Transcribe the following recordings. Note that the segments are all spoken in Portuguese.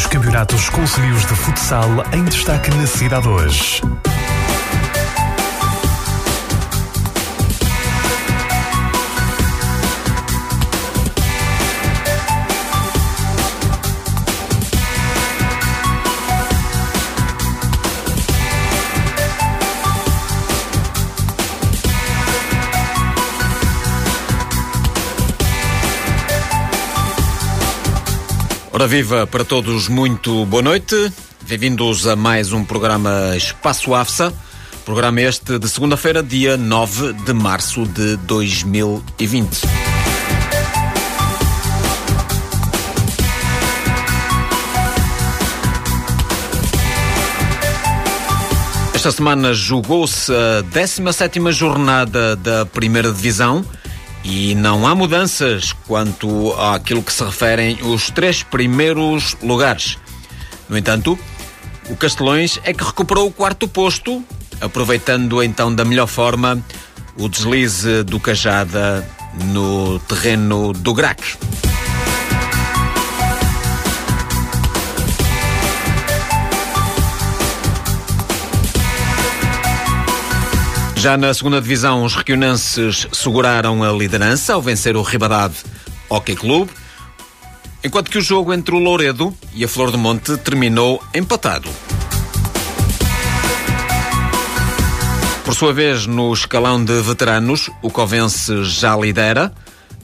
Os campeonatos concelhios de futsal em destaque na cidade hoje. Ora viva para todos, muito boa noite. Bem-vindos a mais um programa Espaço AFSA. Programa este de segunda-feira, dia 9 de março de 2020. Esta semana jogou-se a 17ª jornada da Primeira Divisão e não há mudanças quanto àquilo que se referem os três primeiros lugares. No entanto, o Castelões é que recuperou o quarto posto, aproveitando então da melhor forma o deslize do Cajada no terreno do Grac. Já na segunda divisão, os requionenses seguraram a liderança ao vencer o Ribadave Hockey Clube, enquanto que o jogo entre o Louredo e a Flor do Monte terminou empatado. Por sua vez, no escalão de veteranos, o Covense já lidera.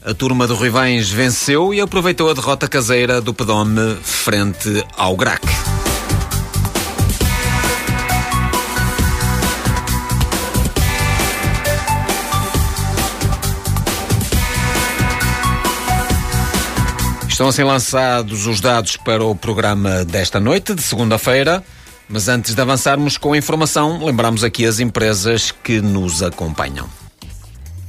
A turma do Rivães venceu e aproveitou a derrota caseira do Pedome frente ao Grac. Estão assim lançados os dados para o programa desta noite, de segunda-feira. Mas antes de avançarmos com a informação, lembramos aqui as empresas que nos acompanham.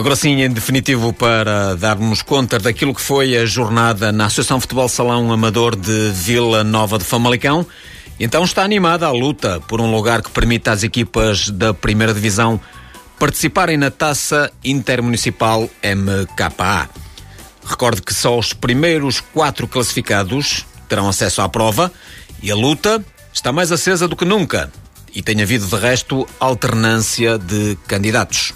Agora sim, em definitivo, para darmos conta daquilo que foi a jornada na Associação Futebol Salão Amador de Vila Nova de Famalicão. Então está animada a luta por um lugar que permita às equipas da primeira divisão participarem na taça intermunicipal MKA. Recorde que só os primeiros quatro classificados terão acesso à prova e a luta está mais acesa do que nunca e tem havido de resto alternância de candidatos.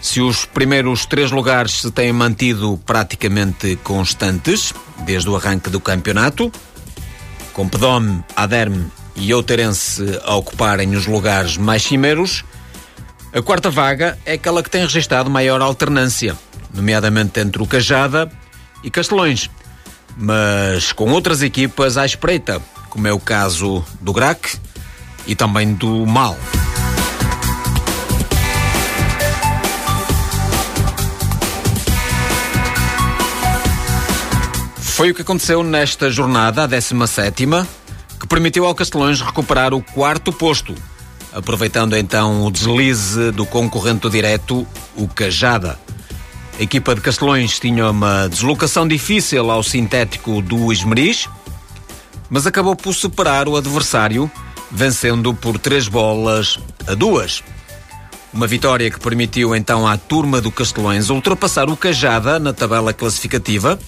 Se os primeiros três lugares se têm mantido praticamente constantes desde o arranque do campeonato, com Pedome, Aderme e Outeirense a ocuparem os lugares mais cimeiros, a quarta vaga é aquela que tem registrado maior alternância, nomeadamente entre o Cajada e Castelões. mas com outras equipas à espreita, como é o caso do GRAC e também do MAL. Foi o que aconteceu nesta jornada, a 17 que permitiu ao Castelões recuperar o quarto posto, aproveitando então o deslize do concorrente direto, o Cajada. A equipa de Castelões tinha uma deslocação difícil ao sintético do Esmeriz, mas acabou por superar o adversário, vencendo por três bolas a duas. Uma vitória que permitiu então à turma do Castelões ultrapassar o Cajada na tabela classificativa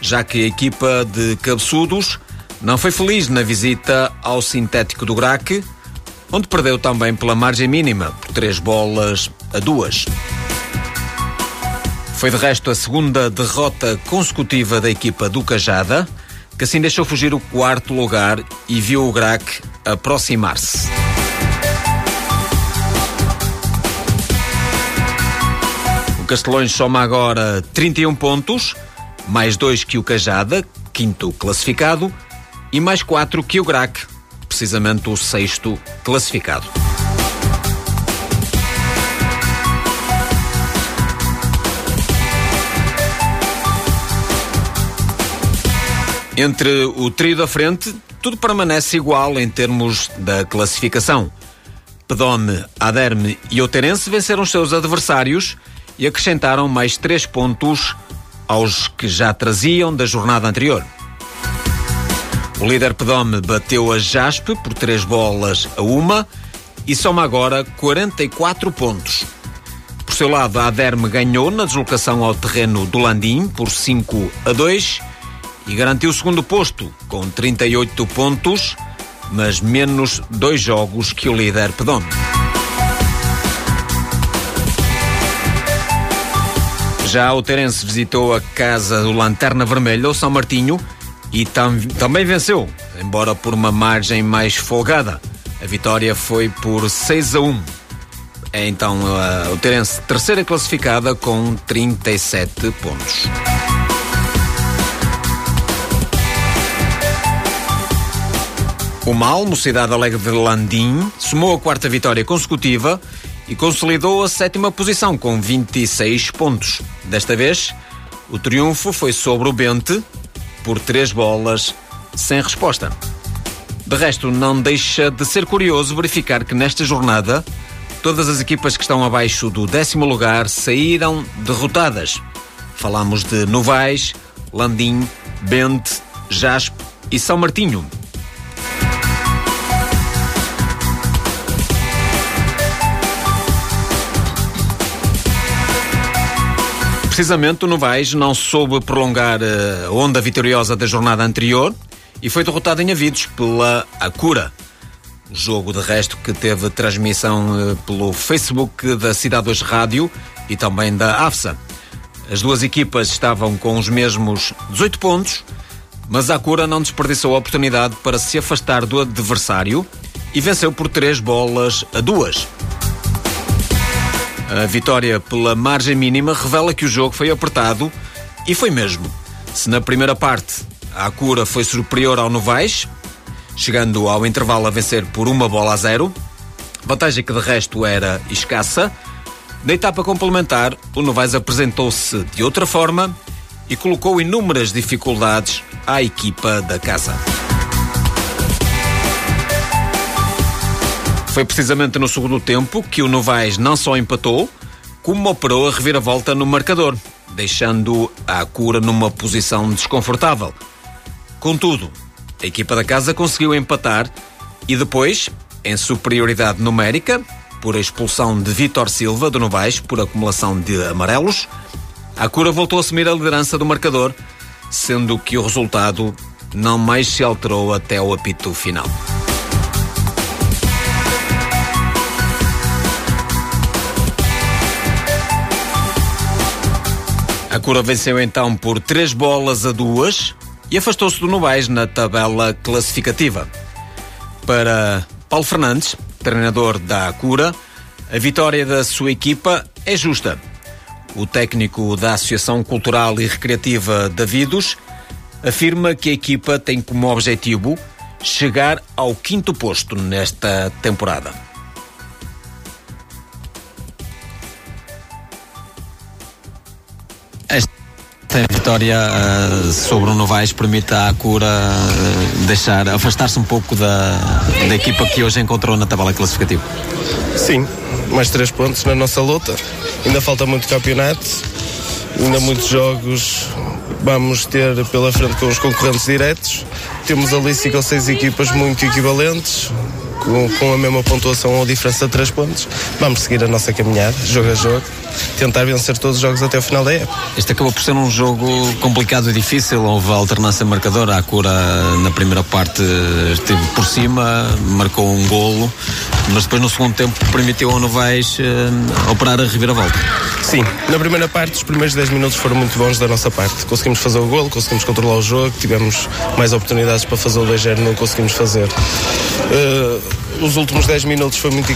já que a equipa de cabeçudos não foi feliz na visita ao sintético do Graque, onde perdeu também pela margem mínima, por três bolas a duas. Foi de resto a segunda derrota consecutiva da equipa do Cajada, que assim deixou fugir o quarto lugar e viu o Graque aproximar-se. O Castelões soma agora 31 pontos, mais dois que o Cajada, quinto classificado, e mais quatro que o Grac, precisamente o sexto classificado. Entre o trio da frente, tudo permanece igual em termos da classificação. Pedome, Aderme e Oterense venceram os seus adversários e acrescentaram mais três pontos aos que já traziam da jornada anterior. O líder Pedome bateu a Jaspe por três bolas a uma e soma agora 44 pontos. Por seu lado, a Aderme ganhou na deslocação ao terreno do Landim por 5 a 2 e garantiu o segundo posto com 38 pontos, mas menos dois jogos que o líder Pedome. Já o Terense visitou a casa do Lanterna Vermelha, o São Martinho, e tam também venceu, embora por uma margem mais folgada. A vitória foi por 6 a 1. É então uh, o Terense terceira classificada com 37 pontos. O Mal, Mocidade Alegre de Landim, somou a quarta vitória consecutiva e consolidou a sétima posição com 26 pontos. Desta vez, o triunfo foi sobre o Bente por três bolas sem resposta. De resto, não deixa de ser curioso verificar que nesta jornada todas as equipas que estão abaixo do décimo lugar saíram derrotadas. Falamos de Novais, Landim, Bente, Jaspe e São Martinho. Precisamente o Novaes não soube prolongar eh, a onda vitoriosa da jornada anterior e foi derrotado em Avidos pela Acura. Jogo de resto que teve transmissão eh, pelo Facebook da Cidade 2 Rádio e também da AFSA. As duas equipas estavam com os mesmos 18 pontos, mas a Acura não desperdiçou a oportunidade para se afastar do adversário e venceu por três bolas a duas. A vitória pela margem mínima revela que o jogo foi apertado e foi mesmo. Se na primeira parte a Acura foi superior ao Novais, chegando ao intervalo a vencer por uma bola a zero, vantagem que de resto era escassa, na etapa complementar o Novais apresentou-se de outra forma e colocou inúmeras dificuldades à equipa da casa. Foi precisamente no segundo tempo que o Novaes não só empatou, como operou a reviravolta no marcador, deixando a cura numa posição desconfortável. Contudo, a equipa da casa conseguiu empatar e depois, em superioridade numérica, por a expulsão de Vítor Silva do Novaes por acumulação de amarelos, a cura voltou a assumir a liderança do marcador, sendo que o resultado não mais se alterou até o apito final. A Cura venceu então por três bolas a duas e afastou-se do Novais na tabela classificativa. Para Paulo Fernandes, treinador da Cura, a vitória da sua equipa é justa. O técnico da Associação Cultural e Recreativa Davidos afirma que a equipa tem como objetivo chegar ao quinto posto nesta temporada. Esta vitória uh, sobre o Novaes permite à Cura uh, deixar, afastar-se um pouco da, da equipa que hoje encontrou na tabela classificativa. Sim, mais três pontos na nossa luta. Ainda falta muito campeonato, ainda muitos jogos vamos ter pela frente com os concorrentes diretos. Temos ali cinco ou seis equipas muito equivalentes, com, com a mesma pontuação ou diferença de três pontos. Vamos seguir a nossa caminhada, jogo a jogo tentar vencer todos os jogos até o final da época. Este acabou por ser um jogo complicado e difícil, houve alternância marcadora, a cura na primeira parte esteve por cima, marcou um golo, mas depois no segundo tempo permitiu ao Novaes uh, operar a reviravolta. Sim, na primeira parte, os primeiros 10 minutos foram muito bons da nossa parte. Conseguimos fazer o golo, conseguimos controlar o jogo, tivemos mais oportunidades para fazer o 2 não conseguimos fazer. Uh, os últimos 10 minutos foi muito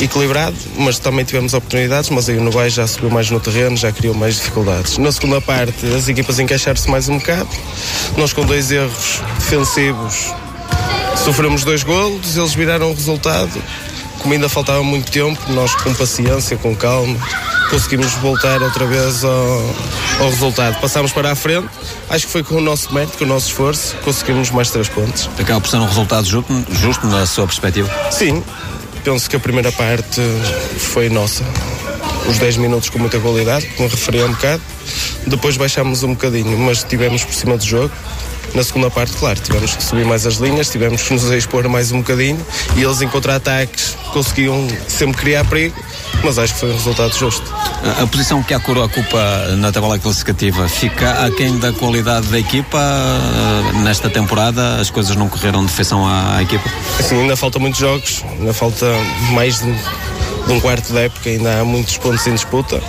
equilibrado, mas também tivemos oportunidades, mas aí o Novaes já subiu mais no terreno, já criou mais dificuldades. Na segunda parte, as equipas encaixaram-se mais um bocado. Nós com dois erros defensivos sofremos dois golos, eles viraram o resultado. Como ainda faltava muito tempo, nós com paciência, com calma, conseguimos voltar outra vez ao, ao resultado. Passámos para a frente, acho que foi com o nosso mérito, com o nosso esforço, conseguimos mais três pontos. Acaba por ser um resultado justo, justo na sua perspectiva? Sim, penso que a primeira parte foi nossa os 10 minutos com muita qualidade, como referi há um bocado. Depois baixámos um bocadinho, mas estivemos por cima do jogo. Na segunda parte, claro, tivemos que subir mais as linhas, tivemos que nos expor mais um bocadinho e eles em contra-ataques conseguiam sempre criar perigo, mas acho que foi um resultado justo. A, a posição que a Coroa ocupa na tabela classificativa fica aquém da qualidade da equipa uh, nesta temporada? As coisas não correram de feição à, à equipa? Ainda falta muitos jogos, ainda falta mais de de um quarto da época ainda há muitos pontos em disputa.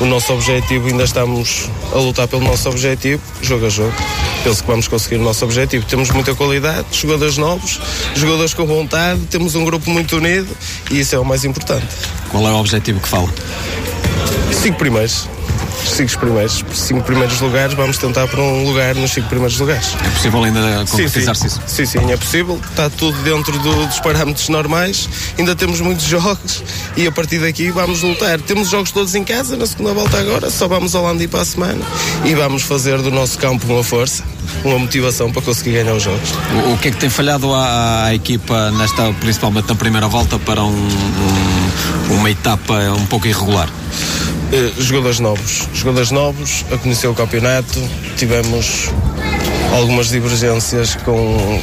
O nosso objetivo, ainda estamos a lutar pelo nosso objetivo, jogo a jogo. Penso que vamos conseguir o nosso objetivo. Temos muita qualidade, jogadores novos, jogadores com vontade, temos um grupo muito unido e isso é o mais importante. Qual é o objetivo que fala? Cinco primeiros cinco primeiros, cinco primeiros lugares, vamos tentar por um lugar nos cinco primeiros lugares. É possível ainda concretizar-se isso? Sim, sim, é possível. Está tudo dentro do, dos parâmetros normais. Ainda temos muitos jogos e a partir daqui vamos lutar. Temos jogos todos em casa na segunda volta agora, só vamos ao Landi para a semana e vamos fazer do nosso campo uma força, uma motivação para conseguir ganhar os jogos. O, o que é que tem falhado à, à, equipa, nesta, principalmente na primeira volta, para um, um, uma etapa um pouco irregular? Uh, jogadores novos. Jogadores novos, a conhecer o campeonato, tivemos algumas divergências com,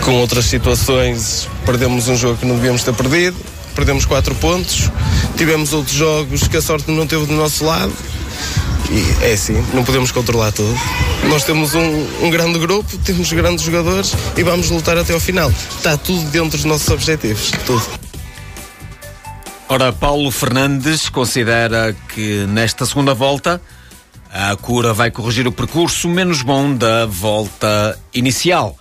com outras situações. Perdemos um jogo que não devíamos ter perdido, perdemos quatro pontos. Tivemos outros jogos que a sorte não teve do nosso lado. E é assim, não podemos controlar tudo. Nós temos um, um grande grupo, temos grandes jogadores e vamos lutar até ao final. Está tudo dentro dos nossos objetivos, tudo. Ora, Paulo Fernandes considera que nesta segunda volta a cura vai corrigir o percurso menos bom da volta inicial.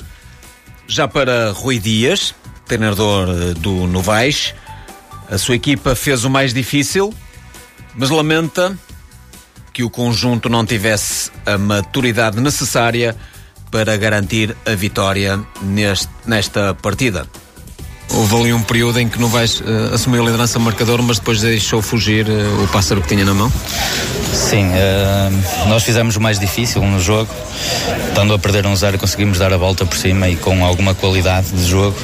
Já para Rui Dias, treinador do Novais, a sua equipa fez o mais difícil, mas lamenta que o conjunto não tivesse a maturidade necessária para garantir a vitória neste, nesta partida. Houve ali um período em que não vais uh, assumir a liderança marcador, mas depois deixou fugir uh, o pássaro que tinha na mão? Sim, uh, nós fizemos o mais difícil no jogo. Estando a perder um zero, conseguimos dar a volta por cima e com alguma qualidade de jogo.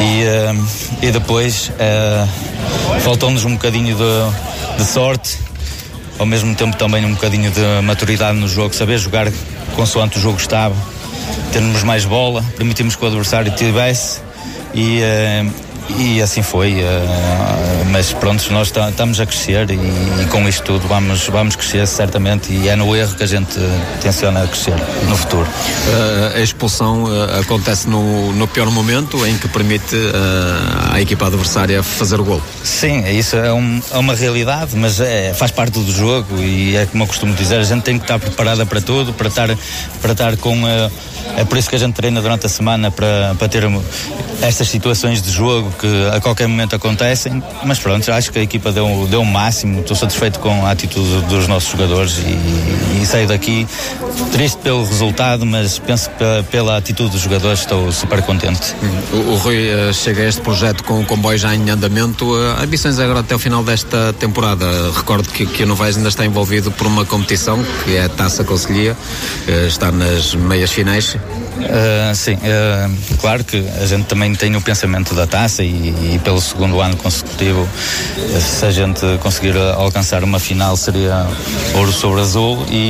E, e depois faltou-nos um bocadinho de, de sorte, ao mesmo tempo também um bocadinho de maturidade no jogo, saber jogar consoante o jogo estava, termos mais bola, permitimos que o adversário tivesse e, uh, e assim foi. Uh, mas pronto, nós estamos a crescer e, com isto tudo vamos, vamos crescer certamente e é no erro que a gente tenciona crescer no futuro. Uh, a expulsão acontece no, no pior momento em que permite à equipa adversária fazer o gol. Sim, isso é, um, é uma realidade, mas é, faz parte do jogo e é como eu costumo dizer, a gente tem que estar preparada para tudo, para estar, para estar com é por isso que a gente treina durante a semana para, para ter estas situações de jogo que a qualquer momento acontecem. Mas pronto, acho que a equipa deu, deu o máximo. Estou satisfeito com a atitude dos nossos jogadores e, e saio daqui triste pelo resultado, mas penso que pela, pela atitude dos jogadores estou super contente. O, o Rui uh, chega a este projeto com o comboio já em andamento. Uh, ambições agora até o final desta temporada. Recordo que, que o Novaes ainda está envolvido por uma competição que é a Taça Conselhia, uh, está nas meias finais. Sim, claro que a gente também tem o pensamento da taça e, e, pelo segundo ano consecutivo, se a gente conseguir alcançar uma final seria ouro sobre azul e,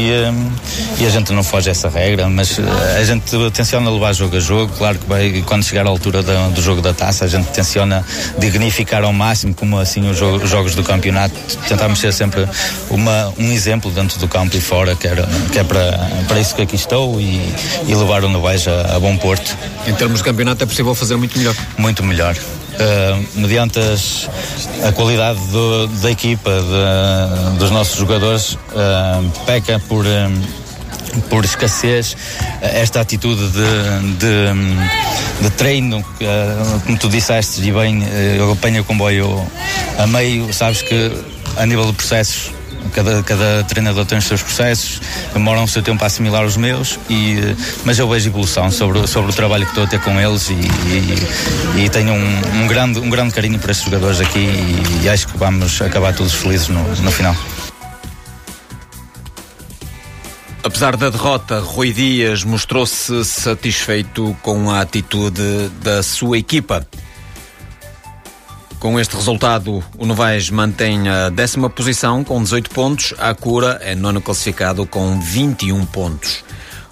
e a gente não foge a essa regra, mas a gente tenciona levar jogo a jogo, claro que vai, quando chegar à altura do, do jogo da taça, a gente tenciona dignificar ao máximo, como assim os, jogo, os jogos do campeonato, tentamos ser sempre uma, um exemplo dentro do campo e fora, que, era, que é para, para isso que aqui estou e, e levar o Novaes a, a bom porto. Em termos de campeonato é possível fazer muito melhor? Muito melhor. Uh, mediante as, a qualidade do, da equipa, de, dos nossos jogadores, uh, peca por. Um, por escassez esta atitude de, de, de treino, como tu disseste e bem, eu apanho o comboio a meio, sabes que a nível de processos Cada, cada treinador tem os seus processos, demoram o seu tempo a assimilar os meus, e, mas eu vejo evolução sobre, sobre o trabalho que estou a ter com eles e, e, e tenho um, um, grande, um grande carinho por estes jogadores aqui e, e acho que vamos acabar todos felizes no, no final. Apesar da derrota, Rui Dias mostrou-se satisfeito com a atitude da sua equipa. Com este resultado, o Novaes mantém a décima posição com 18 pontos. A Cura é nono classificado com 21 pontos.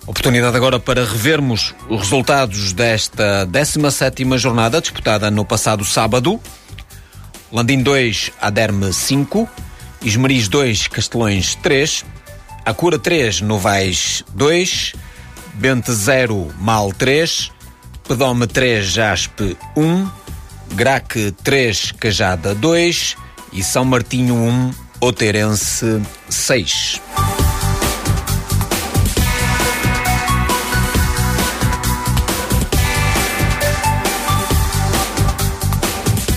Oportunidade agora para revermos os resultados desta 17ª jornada disputada no passado sábado. Landim 2, Aderme 5, Esmeriz 2, Castelões 3, Acura 3, Novaes 2, Bente 0, Mal 3, Pedome 3, Jaspe 1, Graque 3, Cajada 2 e São Martinho 1, Oterense 6.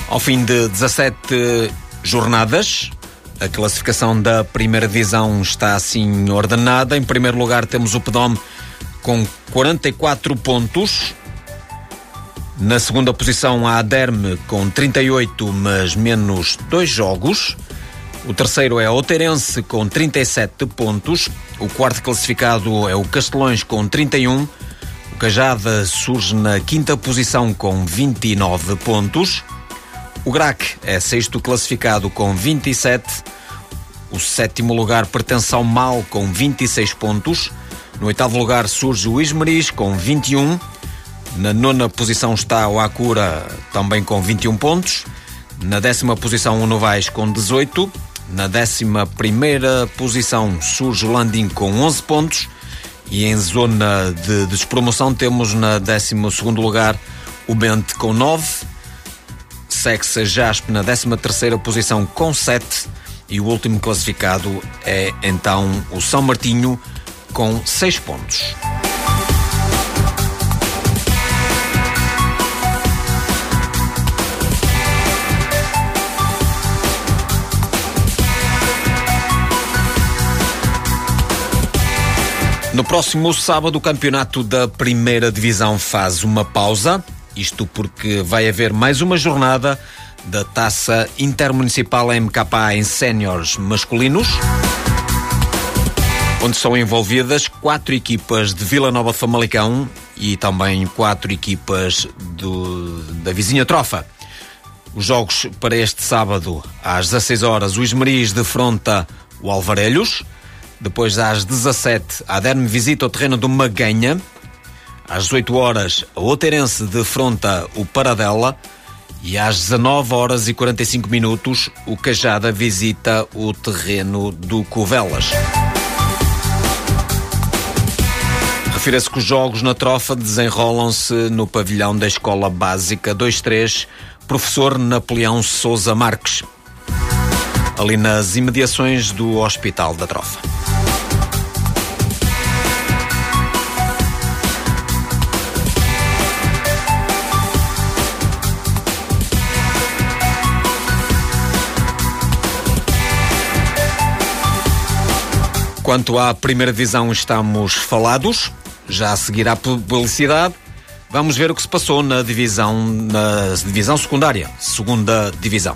Ao fim de 17 jornadas, a classificação da primeira divisão está assim ordenada. Em primeiro lugar temos o Pedome com 44 pontos, na segunda posição, a Aderme com 38, mas menos dois jogos. O terceiro é a Oterense com 37 pontos. O quarto classificado é o Castelões com 31. O Cajada surge na quinta posição com 29 pontos. O Grac é sexto classificado com 27. O sétimo lugar pertence ao Mal com 26 pontos. No oitavo lugar surge o Ismeris com 21. Na nona posição está o Acura, também com 21 pontos. Na décima posição, o Novaes com 18. Na décima primeira posição surge o Landim com 11 pontos. E em zona de despromoção temos na décimo segundo lugar o Bente com 9. Segue-se a Jaspe na décima terceira posição com 7. E o último classificado é então o São Martinho com 6 pontos. No próximo sábado, o campeonato da primeira divisão faz uma pausa. Isto porque vai haver mais uma jornada da taça intermunicipal MKA em séniores masculinos, onde são envolvidas quatro equipas de Vila Nova de Famalicão e também quatro equipas do, da vizinha Trofa. Os jogos para este sábado, às 16 horas, o Esmeriz defronta o Alvarelhos. Depois, às 17, a Aderme visita o terreno do Maganha. Às 18 horas, a Oterense defronta o Paradela. E às 19 horas e 45 minutos, o Cajada visita o terreno do Covelas. Refira-se que os jogos na trofa desenrolam-se no pavilhão da Escola Básica 23, professor Napoleão Souza Marques, ali nas imediações do Hospital da Trofa. Quanto à primeira divisão, estamos falados. Já a seguir à publicidade, vamos ver o que se passou na divisão, na divisão secundária, segunda divisão.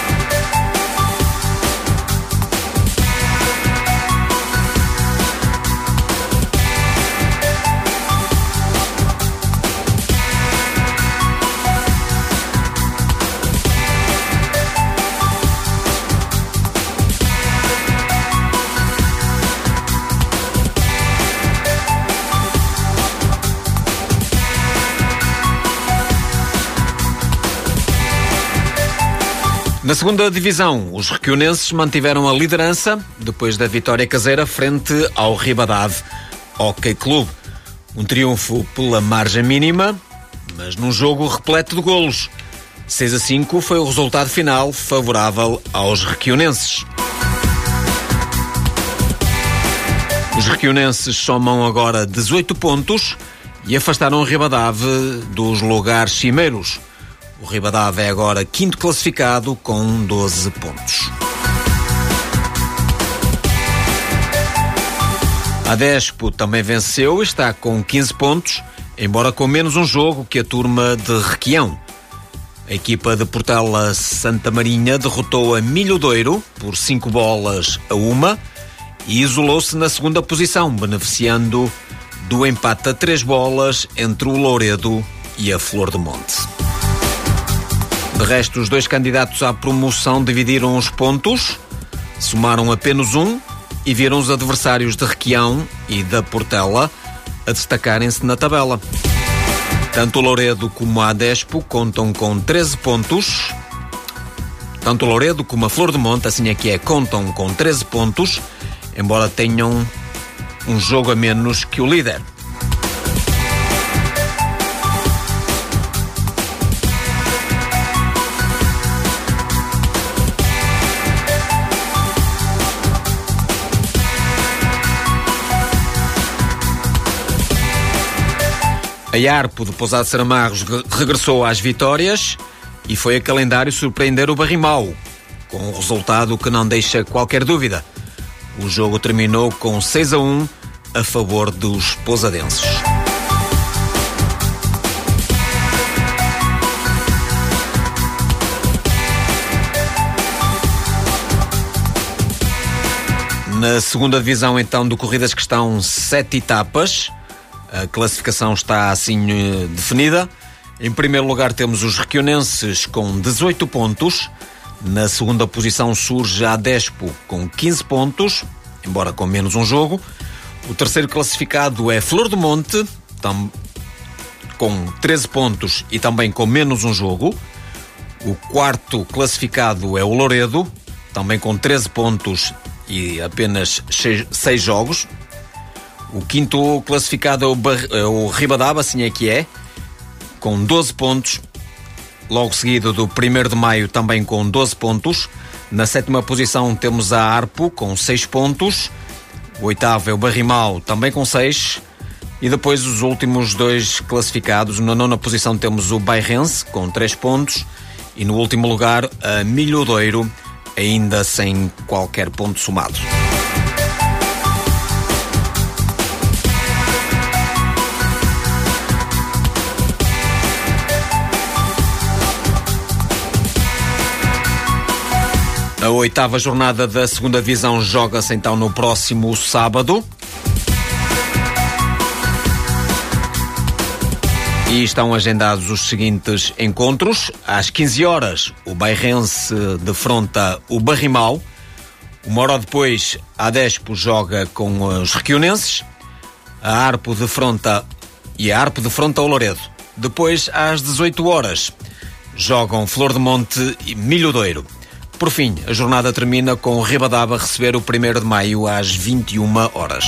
Na segunda divisão, os requionenses mantiveram a liderança depois da vitória caseira frente ao Ribadave Hockey Clube. Um triunfo pela margem mínima, mas num jogo repleto de golos. 6 a 5 foi o resultado final favorável aos requionenses. Os requionenses somam agora 18 pontos e afastaram o Ribadave dos lugares cimeiros. O Ribadave é agora quinto classificado com 12 pontos. A Despo também venceu e está com 15 pontos, embora com menos um jogo que a turma de Requião. A equipa de Portela Santa Marinha derrotou a Milhodeiro por 5 bolas a uma e isolou-se na segunda posição, beneficiando do empate a 3 bolas entre o Louredo e a Flor do Monte. De resto, os dois candidatos à promoção dividiram os pontos, somaram apenas um e viram os adversários de Requião e da Portela a destacarem-se na tabela. Tanto o Louredo como a Adespo contam com 13 pontos. Tanto o Louredo como a Flor do Monte, assim é que é, contam com 13 pontos, embora tenham um jogo a menos que o líder. A Arpo de Pousado Saramarros regressou às vitórias e foi a calendário surpreender o Barrimau, com um resultado que não deixa qualquer dúvida. O jogo terminou com 6 a 1 a favor dos pousadenses. Na segunda divisão, então, de corridas que estão sete etapas. A classificação está assim eh, definida. Em primeiro lugar temos os requionenses com 18 pontos. Na segunda posição surge a Despo com 15 pontos, embora com menos um jogo. O terceiro classificado é Flor do Monte, com 13 pontos e também com menos um jogo. O quarto classificado é o Loredo, também com 13 pontos e apenas 6 jogos. O quinto classificado é o, Bar é o assim é que é, com 12 pontos. Logo seguido do 1 de maio, também com 12 pontos. Na sétima posição temos a Arpo, com 6 pontos. O oitavo é o Barrimal, também com 6. E depois os últimos dois classificados. Na nona posição temos o Bairrense, com 3 pontos. E no último lugar, a Milhodeiro, ainda sem qualquer ponto somado. A oitava jornada da segunda divisão joga-se então no próximo sábado. E estão agendados os seguintes encontros. Às 15 horas, o Bairrense defronta o Barrimal. Uma hora depois, a Despo joga com os Requionenses. A Arpo defronta e a Arpo defronta o Loredo. Depois, às 18 horas, jogam Flor de Monte e Milhodeiro. Por fim, a jornada termina com o Ribadaba receber o 1 de maio às 21 horas.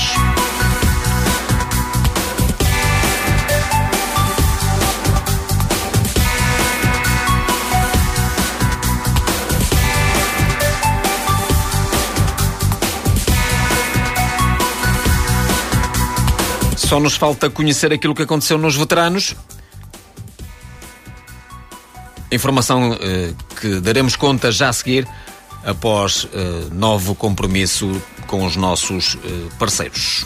Só nos falta conhecer aquilo que aconteceu nos veteranos. Informação eh, que daremos conta já a seguir, após eh, novo compromisso com os nossos eh, parceiros.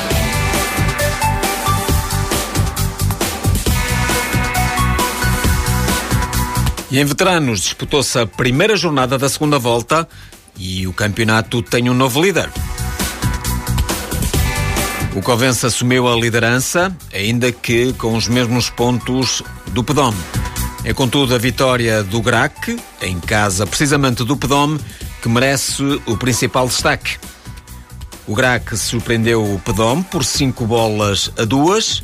E em veteranos disputou-se a primeira jornada da segunda volta e o campeonato tem um novo líder. O Covense assumiu a liderança, ainda que com os mesmos pontos do Pedome. É contudo a vitória do Grac, em casa precisamente do Pedome, que merece o principal destaque. O Grac surpreendeu o Pedome por 5 bolas a duas,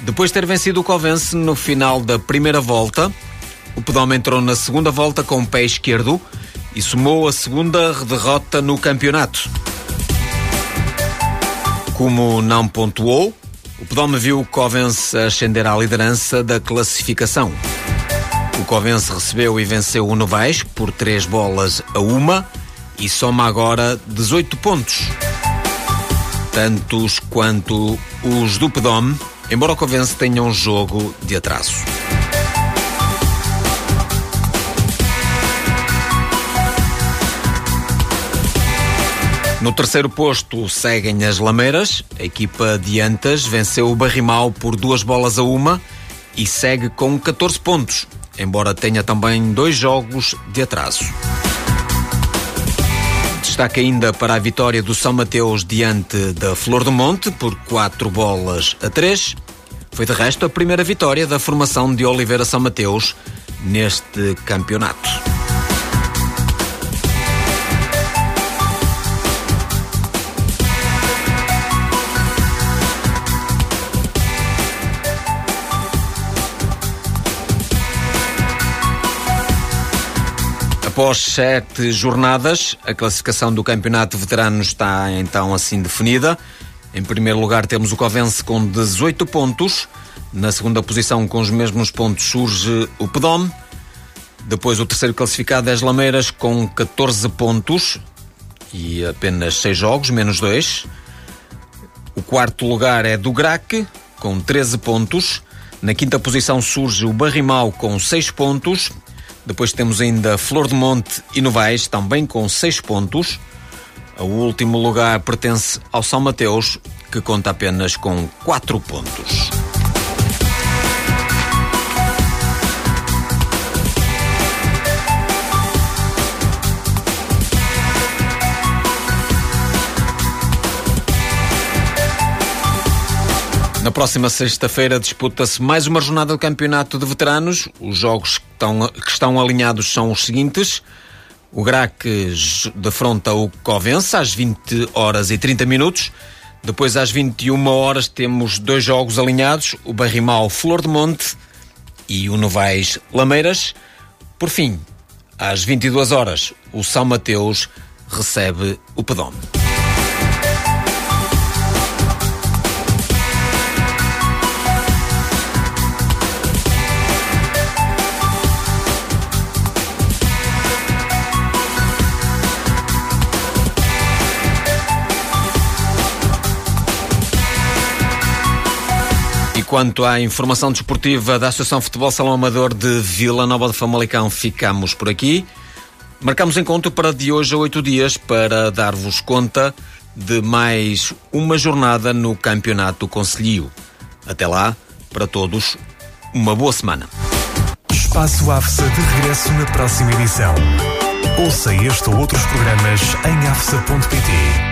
depois de ter vencido o Covense no final da primeira volta. O Pedome entrou na segunda volta com o pé esquerdo e somou a segunda derrota no campeonato. Como não pontuou, o Pedome viu o Covense ascender à liderança da classificação. O Covense recebeu e venceu o Novais por três bolas a uma e soma agora 18 pontos. Tantos quanto os do Pedome, embora o Covense tenha um jogo de atraso. No terceiro posto seguem as Lameiras. A equipa de Antas venceu o Barrimal por duas bolas a uma e segue com 14 pontos, embora tenha também dois jogos de atraso. Destaque ainda para a vitória do São Mateus diante da Flor do Monte por quatro bolas a três. Foi de resto a primeira vitória da formação de Oliveira São Mateus neste campeonato. Após sete jornadas, a classificação do Campeonato de Veteranos está então assim definida. Em primeiro lugar temos o Covense com 18 pontos. Na segunda posição, com os mesmos pontos, surge o Pedome. Depois o terceiro classificado é as Lameiras com 14 pontos e apenas 6 jogos, menos 2. O quarto lugar é do Grac, com 13 pontos. Na quinta posição surge o Barrimal com 6 pontos. Depois temos ainda Flor de Monte e Novais, também com 6 pontos. O último lugar pertence ao São Mateus, que conta apenas com 4 pontos. Na próxima sexta-feira disputa-se mais uma jornada do campeonato de veteranos. Os jogos que estão, que estão alinhados são os seguintes. O Grac defronta o Covença às 20 horas e 30 minutos. Depois, às 21 horas, temos dois jogos alinhados: o Barrimal Flor de Monte e o Novais Lameiras. Por fim, às 22 horas, o São Mateus recebe o Pedome. Quanto à informação desportiva da Associação Futebol Salão Amador de Vila Nova de Famalicão, ficamos por aqui. Marcamos encontro para de hoje a oito dias para dar-vos conta de mais uma jornada no Campeonato Conselhio. Até lá, para todos, uma boa semana. Espaço AFSA de regresso na próxima edição. Ouça este ou outros programas em afsa.pt.